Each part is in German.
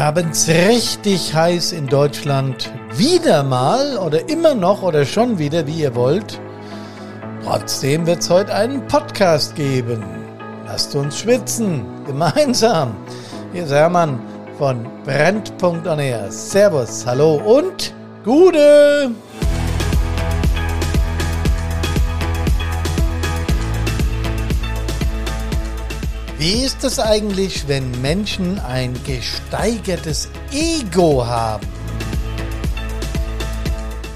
Haben es richtig heiß in Deutschland. Wieder mal oder immer noch oder schon wieder, wie ihr wollt. Trotzdem wird es heute einen Podcast geben. Lasst uns schwitzen. Gemeinsam. Hier ist Hermann von Brent.onair. Servus, hallo und Gute! Wie ist es eigentlich, wenn Menschen ein gesteigertes Ego haben?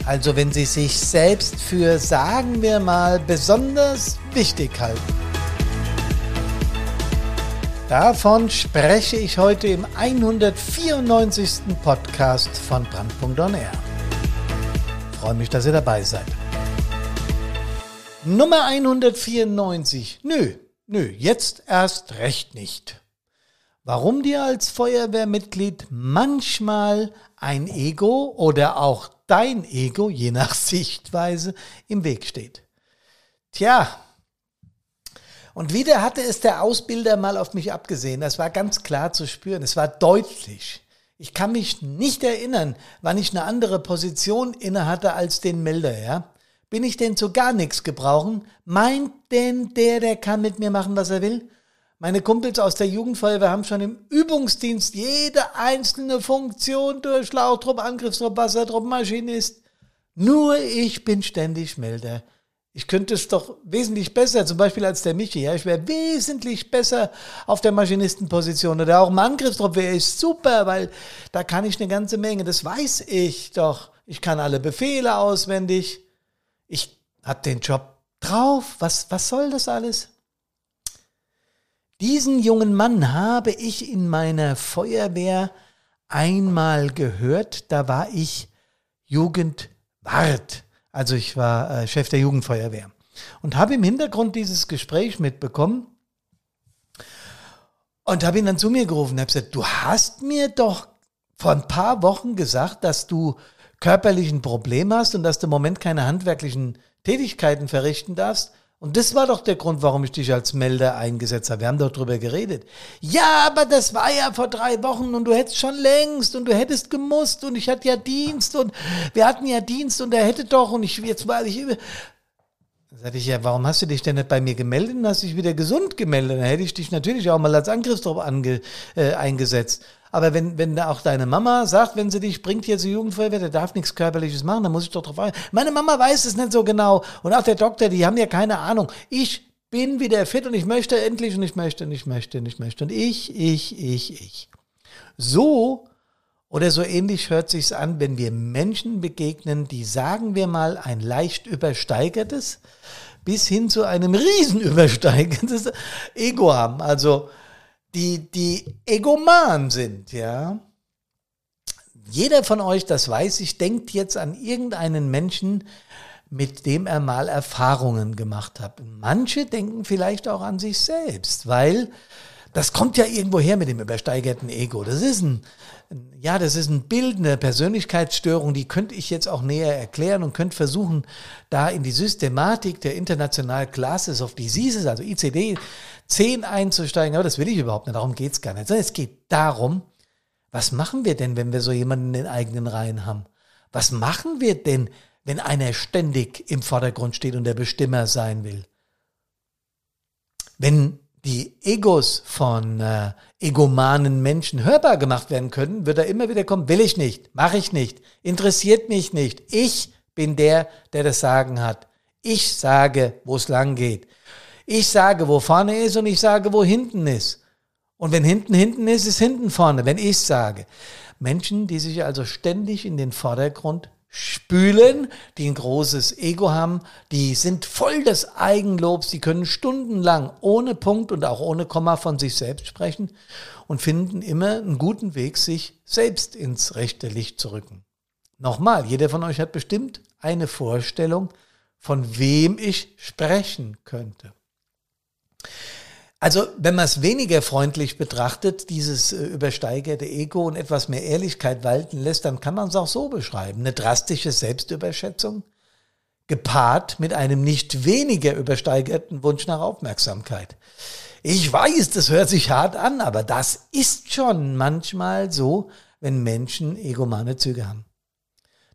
Also wenn sie sich selbst für, sagen wir mal, besonders wichtig halten. Davon spreche ich heute im 194. Podcast von Brand.onair. Freue mich, dass ihr dabei seid. Nummer 194. Nö, Nö, jetzt erst recht nicht. Warum dir als Feuerwehrmitglied manchmal ein Ego oder auch dein Ego, je nach Sichtweise, im Weg steht. Tja, und wieder hatte es der Ausbilder mal auf mich abgesehen. Das war ganz klar zu spüren. Es war deutlich. Ich kann mich nicht erinnern, wann ich eine andere Position innehatte als den Melder, ja. Bin ich denn zu gar nichts gebrauchen? Meint denn der, der kann mit mir machen, was er will? Meine Kumpels aus der Jugendfeuerwehr haben schon im Übungsdienst jede einzelne Funktion durch Schlauchtrupp, Angriffstrupp, Wassertrupp, Maschinist. Nur ich bin ständig Melder. Ich könnte es doch wesentlich besser, zum Beispiel als der Michi. Ja, ich wäre wesentlich besser auf der Maschinistenposition oder auch im Angriffstrupp wäre ich super, weil da kann ich eine ganze Menge. Das weiß ich doch. Ich kann alle Befehle auswendig ich habe den Job drauf, was, was soll das alles? Diesen jungen Mann habe ich in meiner Feuerwehr einmal gehört, da war ich Jugendwart, also ich war äh, Chef der Jugendfeuerwehr. Und habe im Hintergrund dieses Gespräch mitbekommen und habe ihn dann zu mir gerufen. Und habe gesagt, du hast mir doch vor ein paar Wochen gesagt, dass du körperlichen Problem hast und dass du im Moment keine handwerklichen Tätigkeiten verrichten darfst. Und das war doch der Grund, warum ich dich als Melder eingesetzt habe. Wir haben doch drüber geredet. Ja, aber das war ja vor drei Wochen und du hättest schon längst und du hättest gemusst und ich hatte ja Dienst und wir hatten ja Dienst und er hätte doch und ich jetzt war ich sagte ich, ja, warum hast du dich denn nicht bei mir gemeldet und hast dich wieder gesund gemeldet? Dann hätte ich dich natürlich auch mal als Angriffstrupp ange, äh, eingesetzt. Aber wenn, wenn auch deine Mama sagt, wenn sie dich bringt hier zur Jugendfeuerwehr, der darf nichts Körperliches machen, dann muss ich doch drauf achten. Meine Mama weiß es nicht so genau. Und auch der Doktor, die haben ja keine Ahnung. Ich bin wieder fit und ich möchte endlich und ich möchte und ich möchte und ich möchte. Und ich, ich, ich, ich. So oder so ähnlich hört sich's an, wenn wir Menschen begegnen, die sagen wir mal ein leicht übersteigertes bis hin zu einem riesen übersteigertes Ego haben. Also die, die egoman sind, ja. Jeder von euch, das weiß ich, denkt jetzt an irgendeinen Menschen, mit dem er mal Erfahrungen gemacht hat. Manche denken vielleicht auch an sich selbst, weil das kommt ja irgendwo her mit dem übersteigerten Ego. Das ist ein, ja, das ist ein Bild, eine Persönlichkeitsstörung, die könnte ich jetzt auch näher erklären und könnte versuchen, da in die Systematik der International Classes of Diseases, also ICD 10 einzusteigen. Aber das will ich überhaupt nicht, darum geht's gar nicht. Sondern es geht darum, was machen wir denn, wenn wir so jemanden in den eigenen Reihen haben? Was machen wir denn, wenn einer ständig im Vordergrund steht und der Bestimmer sein will? Wenn die Egos von äh, egomanen Menschen hörbar gemacht werden können, wird er immer wieder kommen, will ich nicht, mache ich nicht, interessiert mich nicht. Ich bin der, der das Sagen hat. Ich sage, wo es lang geht. Ich sage, wo vorne ist und ich sage, wo hinten ist. Und wenn hinten hinten ist, ist hinten vorne, wenn ich sage. Menschen, die sich also ständig in den Vordergrund spülen, die ein großes Ego haben, die sind voll des Eigenlobs, die können stundenlang ohne Punkt und auch ohne Komma von sich selbst sprechen und finden immer einen guten Weg, sich selbst ins rechte Licht zu rücken. Nochmal, jeder von euch hat bestimmt eine Vorstellung, von wem ich sprechen könnte. Also, wenn man es weniger freundlich betrachtet, dieses äh, übersteigerte Ego und etwas mehr Ehrlichkeit walten lässt, dann kann man es auch so beschreiben. Eine drastische Selbstüberschätzung, gepaart mit einem nicht weniger übersteigerten Wunsch nach Aufmerksamkeit. Ich weiß, das hört sich hart an, aber das ist schon manchmal so, wenn Menschen egomane Züge haben.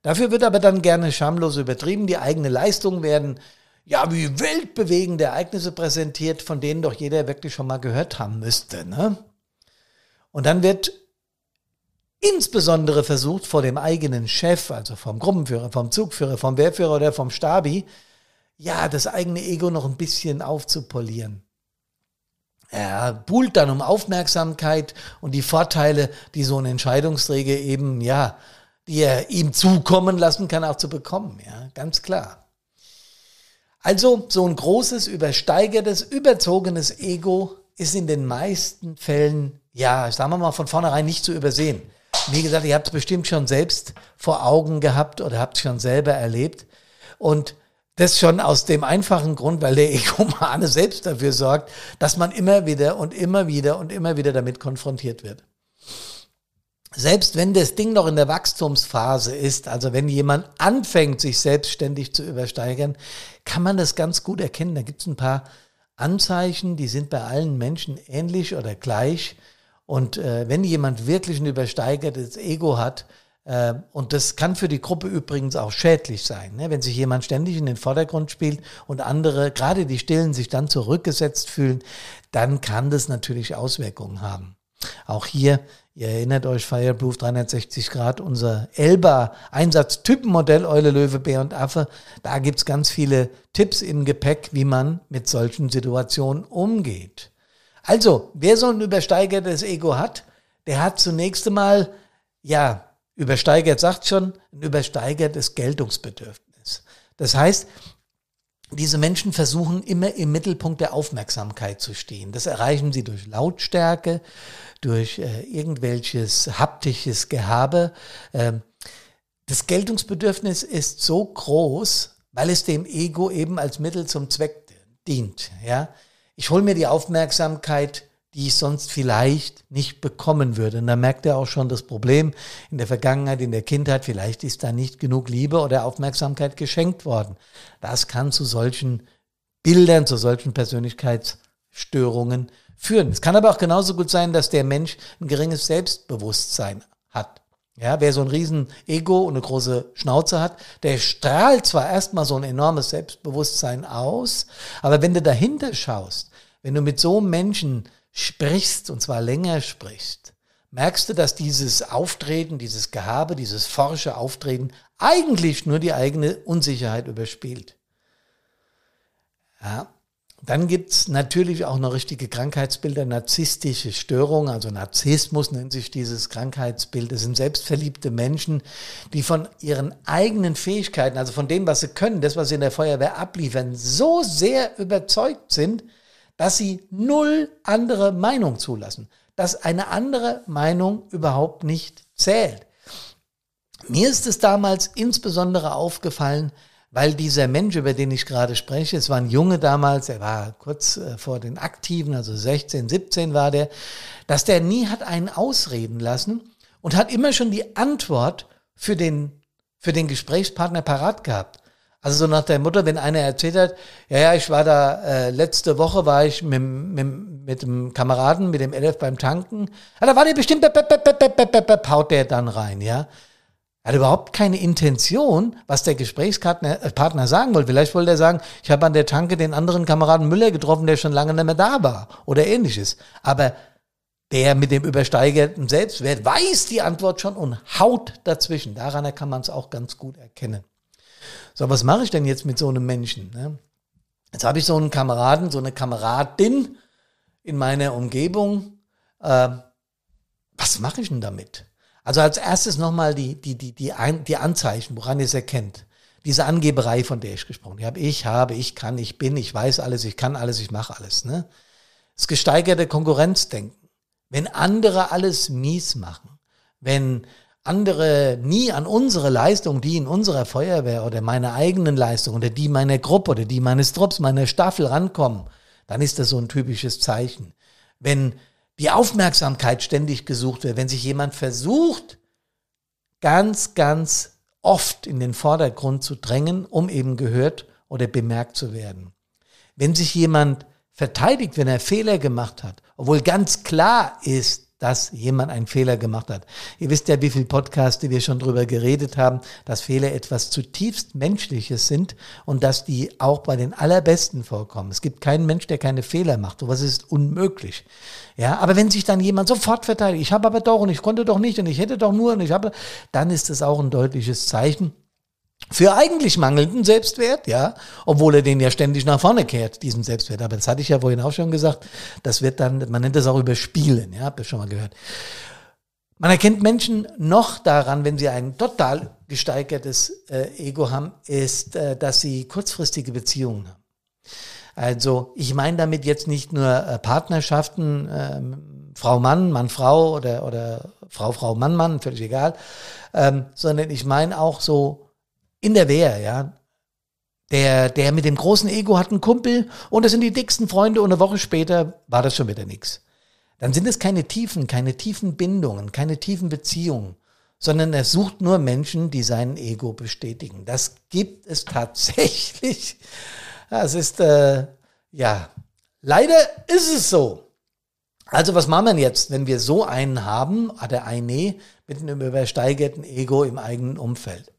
Dafür wird aber dann gerne schamlos übertrieben. Die eigene Leistung werden ja wie weltbewegende Ereignisse präsentiert, von denen doch jeder wirklich schon mal gehört haben müsste. Ne? Und dann wird insbesondere versucht, vor dem eigenen Chef, also vom Gruppenführer, vom Zugführer, vom Wehrführer oder vom Stabi, ja, das eigene Ego noch ein bisschen aufzupolieren. Er buhlt dann um Aufmerksamkeit und die Vorteile, die so ein Entscheidungsträger eben, ja, die er ihm zukommen lassen kann, auch zu bekommen, ja, ganz klar. Also so ein großes, übersteigertes, überzogenes Ego ist in den meisten Fällen, ja, sagen wir mal von vornherein nicht zu übersehen. Wie gesagt, ihr habt es bestimmt schon selbst vor Augen gehabt oder habt es schon selber erlebt. Und das schon aus dem einfachen Grund, weil der Egomane selbst dafür sorgt, dass man immer wieder und immer wieder und immer wieder damit konfrontiert wird. Selbst wenn das Ding noch in der Wachstumsphase ist, also wenn jemand anfängt, sich selbstständig zu übersteigern, kann man das ganz gut erkennen. Da gibt es ein paar Anzeichen, die sind bei allen Menschen ähnlich oder gleich. Und äh, wenn jemand wirklich ein übersteigertes Ego hat, äh, und das kann für die Gruppe übrigens auch schädlich sein, ne? wenn sich jemand ständig in den Vordergrund spielt und andere, gerade die Stillen, sich dann zurückgesetzt fühlen, dann kann das natürlich Auswirkungen haben. Auch hier, ihr erinnert euch, Fireproof 360 Grad, unser Elba-Einsatztypenmodell Eule, Löwe, Bär und Affe. Da gibt's ganz viele Tipps im Gepäck, wie man mit solchen Situationen umgeht. Also, wer so ein übersteigertes Ego hat, der hat zunächst einmal, ja, Übersteigert sagt schon, ein übersteigertes Geltungsbedürfnis. Das heißt, diese Menschen versuchen immer im Mittelpunkt der Aufmerksamkeit zu stehen. Das erreichen sie durch Lautstärke, durch äh, irgendwelches haptisches Gehabe. Ähm, das Geltungsbedürfnis ist so groß, weil es dem Ego eben als Mittel zum Zweck dient. Ja? Ich hole mir die Aufmerksamkeit die ich sonst vielleicht nicht bekommen würde. Und da merkt er auch schon das Problem in der Vergangenheit, in der Kindheit, vielleicht ist da nicht genug Liebe oder Aufmerksamkeit geschenkt worden. Das kann zu solchen Bildern, zu solchen Persönlichkeitsstörungen führen. Es kann aber auch genauso gut sein, dass der Mensch ein geringes Selbstbewusstsein hat. Ja, wer so ein riesen Ego und eine große Schnauze hat, der strahlt zwar erstmal so ein enormes Selbstbewusstsein aus, aber wenn du dahinter schaust, wenn du mit so einem Menschen sprichst, und zwar länger sprichst, merkst du, dass dieses Auftreten, dieses Gehabe, dieses forsche Auftreten eigentlich nur die eigene Unsicherheit überspielt. Ja. Dann gibt's natürlich auch noch richtige Krankheitsbilder, narzisstische Störungen, also Narzissmus nennt sich dieses Krankheitsbild. Das sind selbstverliebte Menschen, die von ihren eigenen Fähigkeiten, also von dem, was sie können, das, was sie in der Feuerwehr abliefern, so sehr überzeugt sind, dass sie null andere Meinung zulassen, dass eine andere Meinung überhaupt nicht zählt. Mir ist es damals insbesondere aufgefallen, weil dieser Mensch, über den ich gerade spreche, es war ein Junge damals, er war kurz äh, vor den Aktiven, also 16, 17 war der, dass der nie hat einen ausreden lassen und hat immer schon die Antwort für den, für den Gesprächspartner parat gehabt. Also so nach der Mutter, wenn einer erzählt hat, ja, ja, ich war da, äh, letzte Woche war ich mit, mit, mit dem Kameraden, mit dem Elf beim Tanken. Ja, da war der bestimmt, haut der dann rein, ja. Er hat überhaupt keine Intention, was der Gesprächspartner äh, sagen wollte. Vielleicht wollte er sagen, ich habe an der Tanke den anderen Kameraden Müller getroffen, der schon lange nicht mehr da war oder ähnliches. Aber der mit dem übersteigerten Selbstwert weiß die Antwort schon und haut dazwischen. Daran kann man es auch ganz gut erkennen. So, was mache ich denn jetzt mit so einem Menschen? Ne? Jetzt habe ich so einen Kameraden, so eine Kameradin in meiner Umgebung. Äh, was mache ich denn damit? Also als erstes nochmal die, die, die, die, Ein die Anzeichen, woran ihr es erkennt. Diese Angeberei, von der ich gesprochen habe. Ich habe, ich kann, ich bin, ich weiß alles, ich kann alles, ich mache alles. Ne? Das gesteigerte Konkurrenzdenken. Wenn andere alles mies machen, wenn andere nie an unsere Leistung, die in unserer Feuerwehr oder meine eigenen Leistung oder die meiner Gruppe oder die meines Trupps, meiner Staffel rankommen, dann ist das so ein typisches Zeichen. Wenn die Aufmerksamkeit ständig gesucht wird, wenn sich jemand versucht, ganz, ganz oft in den Vordergrund zu drängen, um eben gehört oder bemerkt zu werden. Wenn sich jemand verteidigt, wenn er Fehler gemacht hat, obwohl ganz klar ist, dass jemand einen Fehler gemacht hat. Ihr wisst ja, wie viele Podcasts wir schon drüber geredet haben, dass Fehler etwas zutiefst Menschliches sind und dass die auch bei den Allerbesten vorkommen. Es gibt keinen Mensch, der keine Fehler macht. Sowas ist unmöglich. Ja, aber wenn sich dann jemand sofort verteidigt, ich habe aber doch und ich konnte doch nicht und ich hätte doch nur und ich habe, dann ist das auch ein deutliches Zeichen, für eigentlich mangelnden Selbstwert, ja, obwohl er den ja ständig nach vorne kehrt, diesen Selbstwert. Aber das hatte ich ja vorhin auch schon gesagt. Das wird dann, man nennt das auch überspielen, ja, habt ihr schon mal gehört. Man erkennt Menschen noch daran, wenn sie ein total gesteigertes äh, Ego haben, ist, äh, dass sie kurzfristige Beziehungen haben. Also ich meine damit jetzt nicht nur äh, Partnerschaften, ähm, Frau Mann, Mann Frau oder, oder Frau Frau Mann Mann, völlig egal, ähm, sondern ich meine auch so in der Wehr, ja. Der, der mit dem großen Ego hat einen Kumpel und das sind die dicksten Freunde und eine Woche später war das schon wieder nichts. Dann sind es keine tiefen, keine tiefen Bindungen, keine tiefen Beziehungen, sondern er sucht nur Menschen, die sein Ego bestätigen. Das gibt es tatsächlich. Das ist, äh, ja, leider ist es so. Also was machen wir jetzt, wenn wir so einen haben, oder eine mit einem übersteigerten Ego im eigenen Umfeld?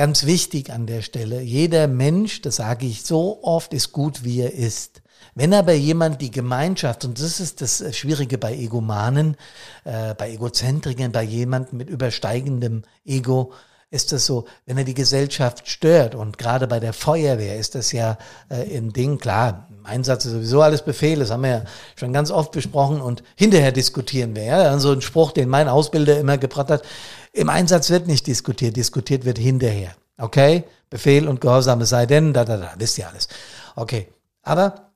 Ganz wichtig an der Stelle, jeder Mensch, das sage ich so oft, ist gut, wie er ist. Wenn aber jemand die Gemeinschaft, und das ist das Schwierige bei Egomanen, äh, bei Egozentrikern, bei jemandem mit übersteigendem Ego, ist das so, wenn er die Gesellschaft stört und gerade bei der Feuerwehr ist das ja äh, ein Ding, klar, im Einsatz ist sowieso alles Befehl, das haben wir ja schon ganz oft besprochen und hinterher diskutieren wir. Ja? So ein Spruch, den mein Ausbilder immer gebracht hat, im Einsatz wird nicht diskutiert, diskutiert wird hinterher. Okay? Befehl und Gehorsam, es sei denn, da, da, da, wisst ihr alles. Okay. Aber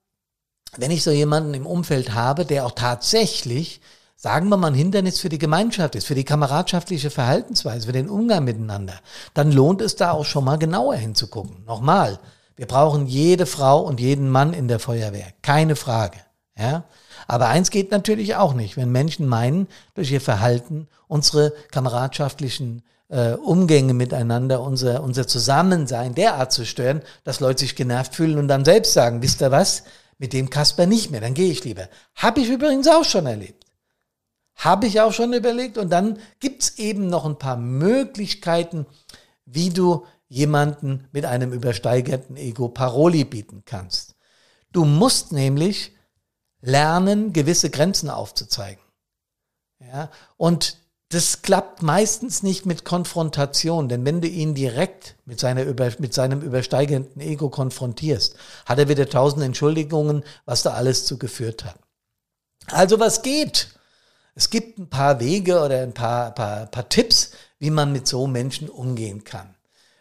wenn ich so jemanden im Umfeld habe, der auch tatsächlich, sagen wir mal, ein Hindernis für die Gemeinschaft ist, für die kameradschaftliche Verhaltensweise, für den Umgang miteinander, dann lohnt es da auch schon mal genauer hinzugucken. Nochmal, wir brauchen jede Frau und jeden Mann in der Feuerwehr. Keine Frage. Ja? Aber eins geht natürlich auch nicht, wenn Menschen meinen, durch ihr Verhalten unsere kameradschaftlichen äh, Umgänge miteinander, unser, unser Zusammensein derart zu stören, dass Leute sich genervt fühlen und dann selbst sagen, wisst ihr was, mit dem Kasper nicht mehr, dann gehe ich lieber. Habe ich übrigens auch schon erlebt. Habe ich auch schon überlegt und dann gibt's eben noch ein paar Möglichkeiten, wie du jemanden mit einem übersteigerten Ego Paroli bieten kannst. Du musst nämlich lernen, gewisse Grenzen aufzuzeigen. Ja, und das klappt meistens nicht mit Konfrontation, denn wenn du ihn direkt mit, seiner mit seinem übersteigenden Ego konfrontierst, hat er wieder tausend Entschuldigungen, was da alles zugeführt hat. Also was geht? Es gibt ein paar Wege oder ein paar, paar, paar Tipps, wie man mit so Menschen umgehen kann.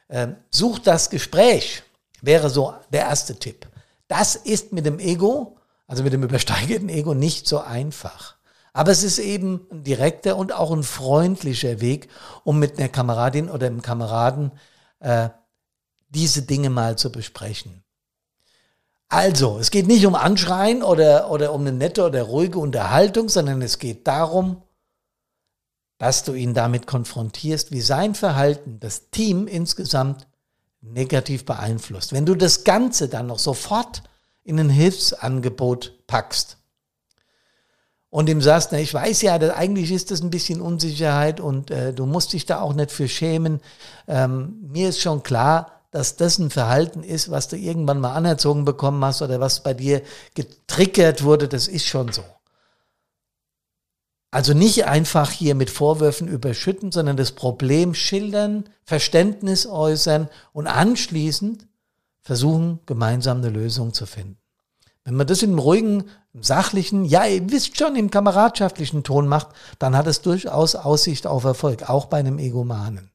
Ähm, such das Gespräch, wäre so der erste Tipp. Das ist mit dem Ego also mit dem übersteigerten Ego nicht so einfach. Aber es ist eben ein direkter und auch ein freundlicher Weg, um mit einer Kameradin oder einem Kameraden äh, diese Dinge mal zu besprechen. Also, es geht nicht um Anschreien oder, oder um eine nette oder ruhige Unterhaltung, sondern es geht darum, dass du ihn damit konfrontierst, wie sein Verhalten das Team insgesamt negativ beeinflusst. Wenn du das Ganze dann noch sofort in ein Hilfsangebot packst und ihm sagst, na, ich weiß ja, dass eigentlich ist das ein bisschen Unsicherheit und äh, du musst dich da auch nicht für schämen. Ähm, mir ist schon klar, dass das ein Verhalten ist, was du irgendwann mal anerzogen bekommen hast oder was bei dir getriggert wurde, das ist schon so. Also nicht einfach hier mit Vorwürfen überschütten, sondern das Problem schildern, Verständnis äußern und anschließend versuchen, gemeinsam eine Lösung zu finden. Wenn man das in einem ruhigen, sachlichen, ja, ihr wisst schon, im kameradschaftlichen Ton macht, dann hat es durchaus Aussicht auf Erfolg, auch bei einem Egomanen.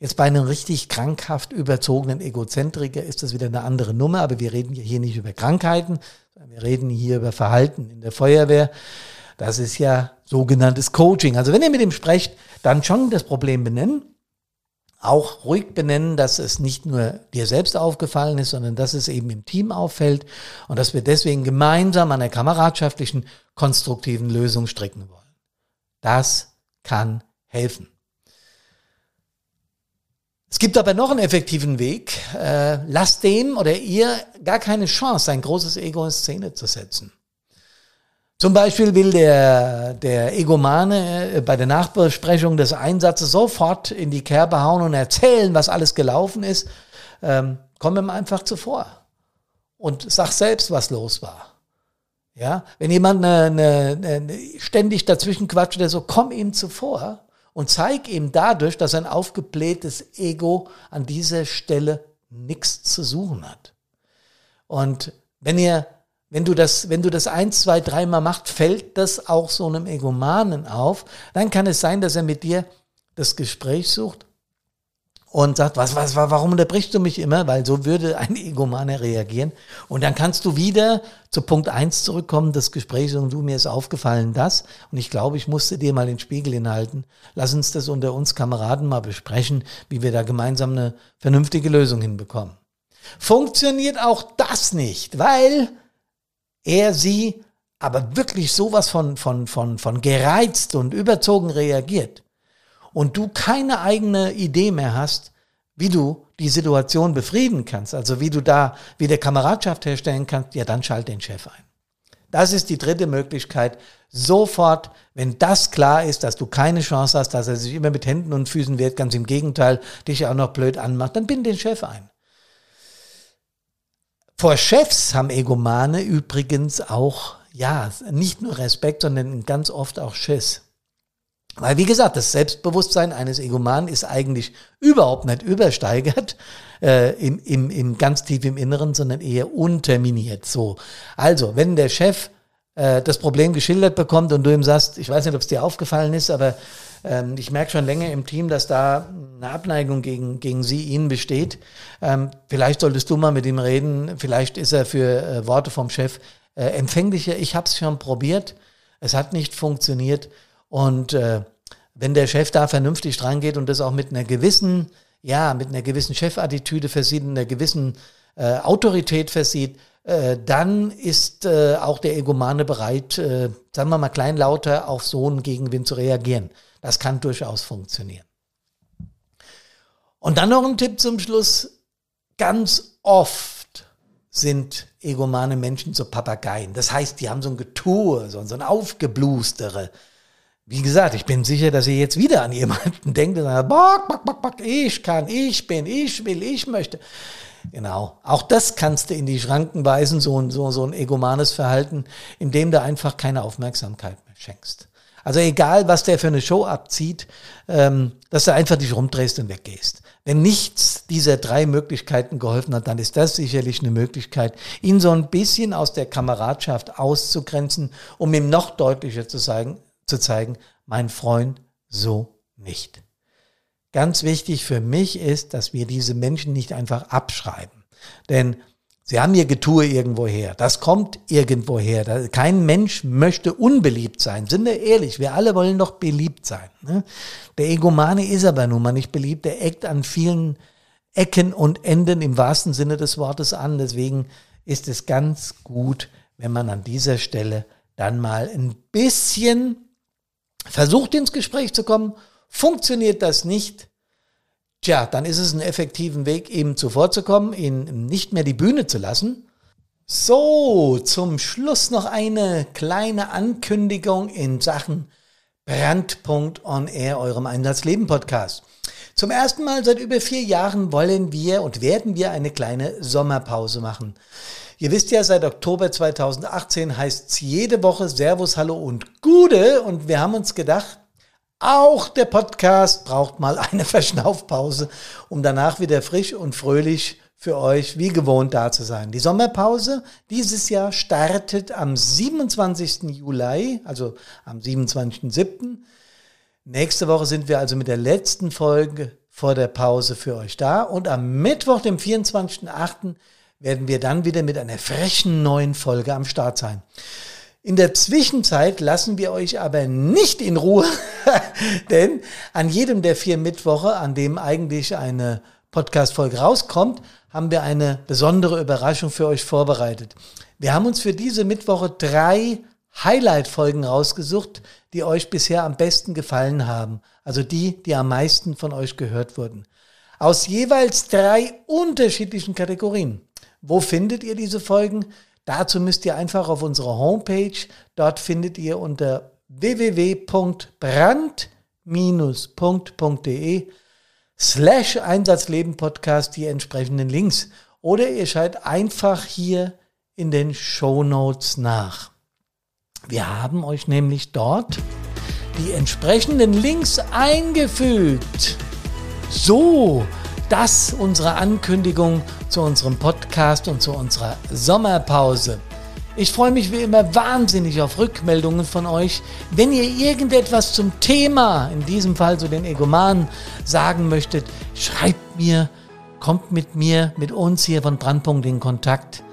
Jetzt bei einem richtig krankhaft überzogenen Egozentriker ist das wieder eine andere Nummer, aber wir reden hier nicht über Krankheiten, wir reden hier über Verhalten in der Feuerwehr. Das ist ja sogenanntes Coaching. Also wenn ihr mit ihm sprecht, dann schon das Problem benennen auch ruhig benennen, dass es nicht nur dir selbst aufgefallen ist, sondern dass es eben im Team auffällt und dass wir deswegen gemeinsam an einer kameradschaftlichen, konstruktiven Lösung stricken wollen. Das kann helfen. Es gibt aber noch einen effektiven Weg. Äh, lasst dem oder ihr gar keine Chance, sein großes Ego in Szene zu setzen. Zum Beispiel will der, der Egomane äh, bei der Nachbesprechung des Einsatzes sofort in die Kerbe hauen und erzählen, was alles gelaufen ist. Ähm, komm ihm einfach zuvor und sag selbst, was los war. Ja, wenn jemand eine, eine, eine, ständig dazwischen quatscht, der so, komm ihm zuvor und zeig ihm dadurch, dass ein aufgeblähtes Ego an dieser Stelle nichts zu suchen hat. Und wenn ihr wenn du das, wenn du das eins, zwei, dreimal macht, fällt das auch so einem Egomanen auf. Dann kann es sein, dass er mit dir das Gespräch sucht und sagt, was, was, warum unterbrichst du mich immer? Weil so würde ein Egomane reagieren. Und dann kannst du wieder zu Punkt eins zurückkommen, das Gespräch, und du, mir ist aufgefallen, das. Und ich glaube, ich musste dir mal den Spiegel hinhalten. Lass uns das unter uns Kameraden mal besprechen, wie wir da gemeinsam eine vernünftige Lösung hinbekommen. Funktioniert auch das nicht, weil er sie aber wirklich sowas von, von, von, von gereizt und überzogen reagiert und du keine eigene Idee mehr hast, wie du die Situation befrieden kannst, also wie du da wieder Kameradschaft herstellen kannst, ja, dann schalt den Chef ein. Das ist die dritte Möglichkeit. Sofort, wenn das klar ist, dass du keine Chance hast, dass er sich immer mit Händen und Füßen wehrt, ganz im Gegenteil, dich auch noch blöd anmacht, dann bind den Chef ein. Vor Chefs haben Egomane übrigens auch, ja, nicht nur Respekt, sondern ganz oft auch Schiss. Weil, wie gesagt, das Selbstbewusstsein eines Egomanen ist eigentlich überhaupt nicht übersteigert, äh, im, im, im ganz tief im Inneren, sondern eher unterminiert. So. Also, wenn der Chef äh, das Problem geschildert bekommt und du ihm sagst, ich weiß nicht, ob es dir aufgefallen ist, aber ähm, ich merke schon länger im Team, dass da eine Abneigung gegen, gegen sie, ihn besteht. Ähm, vielleicht solltest du mal mit ihm reden. Vielleicht ist er für äh, Worte vom Chef äh, empfänglicher. Ich habe es schon probiert. Es hat nicht funktioniert. Und äh, wenn der Chef da vernünftig dran geht und das auch mit einer gewissen, ja, mit einer gewissen Chefattitüde versieht, einer gewissen äh, Autorität versieht, äh, dann ist äh, auch der Egomane bereit, äh, sagen wir mal kleinlauter auf so einen Gegenwind zu reagieren. Das kann durchaus funktionieren. Und dann noch ein Tipp zum Schluss. Ganz oft sind egomane Menschen so Papageien. Das heißt, die haben so ein Getue, so, ein Aufgeblustere. Wie gesagt, ich bin sicher, dass ihr jetzt wieder an jemanden denkt und sagt, bock, bock, bock, bock, ich kann, ich bin, ich will, ich möchte. Genau. Auch das kannst du in die Schranken weisen, so ein, so, so ein egomanes Verhalten, indem du einfach keine Aufmerksamkeit mehr schenkst. Also egal, was der für eine Show abzieht, ähm, dass du einfach dich rumdrehst und weggehst. Wenn nichts dieser drei Möglichkeiten geholfen hat, dann ist das sicherlich eine Möglichkeit, ihn so ein bisschen aus der Kameradschaft auszugrenzen, um ihm noch deutlicher zu zeigen, zu zeigen, mein Freund, so nicht. Ganz wichtig für mich ist, dass wir diese Menschen nicht einfach abschreiben. Denn Sie haben ihr Getue irgendwoher. Das kommt irgendwoher. Kein Mensch möchte unbeliebt sein. Sind wir ehrlich, wir alle wollen doch beliebt sein. Ne? Der Egomane ist aber nun mal nicht beliebt. Der eckt an vielen Ecken und Enden im wahrsten Sinne des Wortes an. Deswegen ist es ganz gut, wenn man an dieser Stelle dann mal ein bisschen versucht ins Gespräch zu kommen. Funktioniert das nicht, Tja, dann ist es ein effektiven Weg, ihm zuvorzukommen, ihn nicht mehr die Bühne zu lassen. So, zum Schluss noch eine kleine Ankündigung in Sachen Brandpunkt on Air, eurem Einsatzleben Podcast. Zum ersten Mal seit über vier Jahren wollen wir und werden wir eine kleine Sommerpause machen. Ihr wisst ja, seit Oktober 2018 heißt es jede Woche Servus, Hallo und Gude und wir haben uns gedacht, auch der Podcast braucht mal eine Verschnaufpause, um danach wieder frisch und fröhlich für euch wie gewohnt da zu sein. Die Sommerpause dieses Jahr startet am 27. Juli, also am 27.07. Nächste Woche sind wir also mit der letzten Folge vor der Pause für euch da und am Mittwoch, dem 24.08. werden wir dann wieder mit einer frechen neuen Folge am Start sein. In der Zwischenzeit lassen wir euch aber nicht in Ruhe, denn an jedem der vier Mittwoche, an dem eigentlich eine Podcast-Folge rauskommt, haben wir eine besondere Überraschung für euch vorbereitet. Wir haben uns für diese Mittwoche drei Highlight-Folgen rausgesucht, die euch bisher am besten gefallen haben. Also die, die am meisten von euch gehört wurden. aus jeweils drei unterschiedlichen Kategorien. Wo findet ihr diese Folgen? Dazu müsst ihr einfach auf unsere Homepage, dort findet ihr unter www.brand-punkt.de slash Einsatzleben Podcast die entsprechenden Links. Oder ihr schaut einfach hier in den Show Notes nach. Wir haben euch nämlich dort die entsprechenden Links eingefügt. So, das unsere Ankündigung zu unserem Podcast und zu unserer Sommerpause. Ich freue mich wie immer wahnsinnig auf Rückmeldungen von euch. Wenn ihr irgendetwas zum Thema, in diesem Fall zu den Egomanen, sagen möchtet, schreibt mir, kommt mit mir, mit uns hier von Brandpunkt in Kontakt.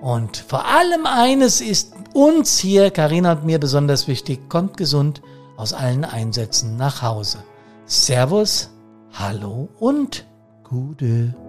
Und vor allem eines ist uns hier, Karina und mir besonders wichtig, kommt gesund aus allen Einsätzen nach Hause. Servus, hallo und Gute.